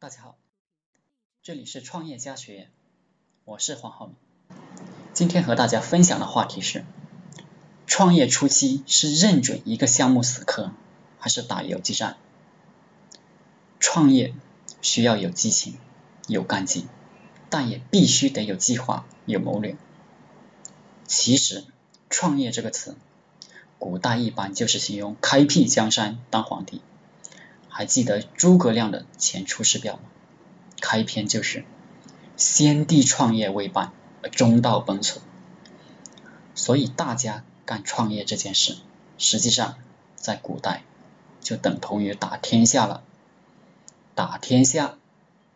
大家好，这里是创业家学院，我是黄浩明。今天和大家分享的话题是：创业初期是认准一个项目死磕，还是打游击战？创业需要有激情、有干劲，但也必须得有计划、有谋略。其实，创业这个词，古代一般就是形容开辟江山、当皇帝。还记得诸葛亮的《前出师表》吗？开篇就是“先帝创业未半，而中道崩殂”。所以大家干创业这件事，实际上在古代就等同于打天下了。打天下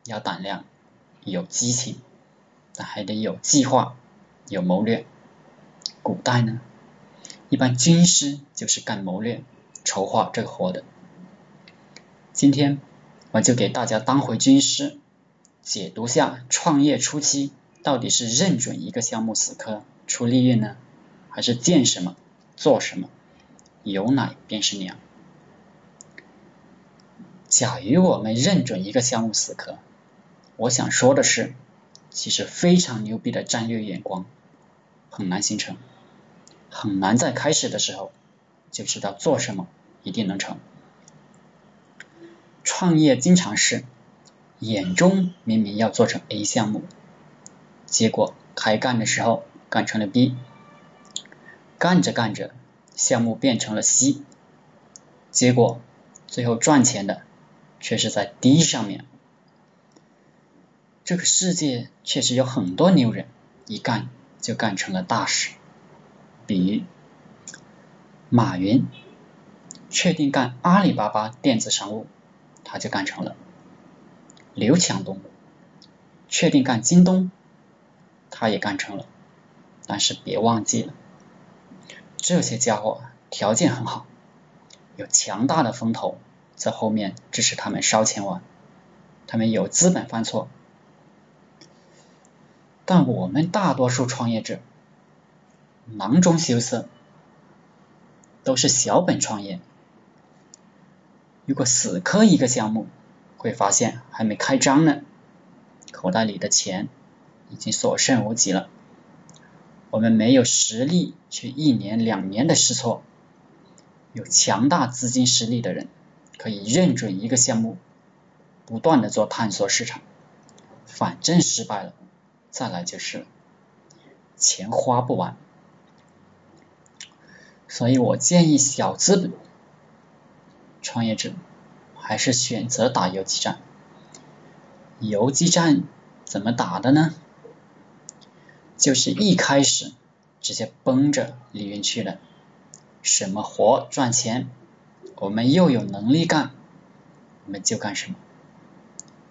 要胆量，有激情，但还得有计划，有谋略。古代呢，一般军师就是干谋略、筹划这个活的。今天我就给大家当回军师，解读下创业初期到底是认准一个项目死磕出利润呢，还是见什么做什么，有奶便是娘。假如我们认准一个项目死磕，我想说的是，其实非常牛逼的战略眼光很难形成，很难在开始的时候就知道做什么一定能成。创业经常是眼中明明要做成 A 项目，结果开干的时候干成了 B，干着干着项目变成了 C，结果最后赚钱的却是在 D 上面。这个世界确实有很多牛人，一干就干成了大事，比如马云确定干阿里巴巴电子商务。他就干成了。刘强东确定干京东，他也干成了。但是别忘记了，这些家伙条件很好，有强大的风投在后面支持他们烧钱玩，他们有资本犯错。但我们大多数创业者囊中羞涩，都是小本创业。如果死磕一个项目，会发现还没开张呢，口袋里的钱已经所剩无几了。我们没有实力去一年两年的试错，有强大资金实力的人可以认准一个项目，不断的做探索市场，反正失败了再来就是了，钱花不完。所以我建议小资本。创业者还是选择打游击战。游击战怎么打的呢？就是一开始直接奔着利润去了，什么活赚钱，我们又有能力干，我们就干什么。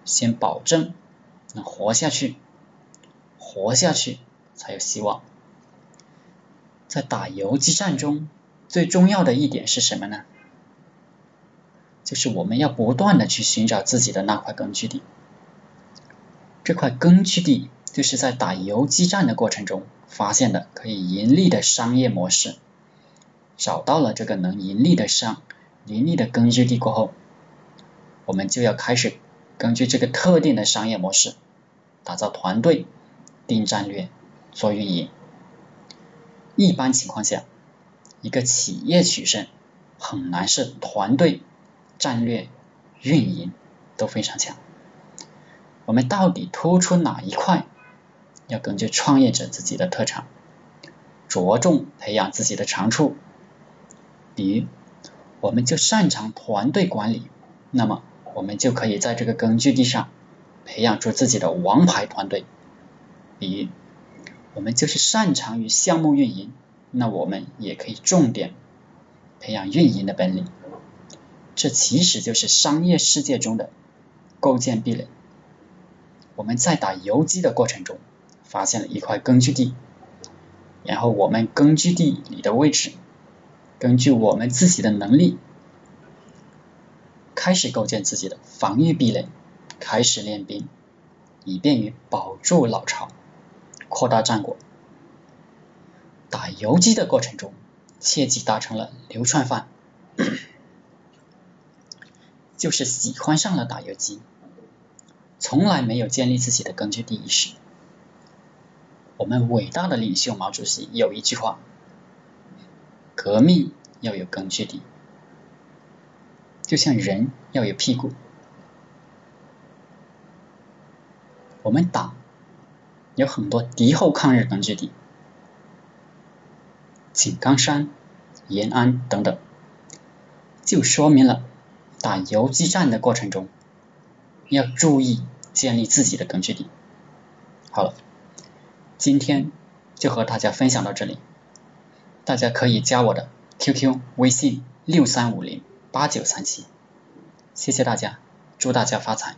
先保证能活下去，活下去才有希望。在打游击战中，最重要的一点是什么呢？就是我们要不断的去寻找自己的那块根据地，这块根据地就是在打游击战的过程中发现的可以盈利的商业模式，找到了这个能盈利的商盈利的根据地过后，我们就要开始根据这个特定的商业模式打造团队、定战略、做运营。一般情况下，一个企业取胜很难是团队。战略运营都非常强，我们到底突出哪一块？要根据创业者自己的特长，着重培养自己的长处。比如，我们就擅长团队管理，那么我们就可以在这个根据地上培养出自己的王牌团队。比如，我们就是擅长于项目运营，那我们也可以重点培养运营的本领。这其实就是商业世界中的构建壁垒。我们在打游击的过程中，发现了一块根据地，然后我们根据地里的位置，根据我们自己的能力，开始构建自己的防御壁垒，开始练兵，以便于保住老巢，扩大战果。打游击的过程中，切记达成了流窜犯。就是喜欢上了打游击，从来没有建立自己的根据地意识。我们伟大的领袖毛主席有一句话：革命要有根据地，就像人要有屁股。我们党有很多敌后抗日根据地，井冈山、延安等等，就说明了打游击战的过程中要注意建立自己的根据地。好了。今天就和大家分享到这里，大家可以加我的 QQ 微信六三五零八九三七，谢谢大家，祝大家发财。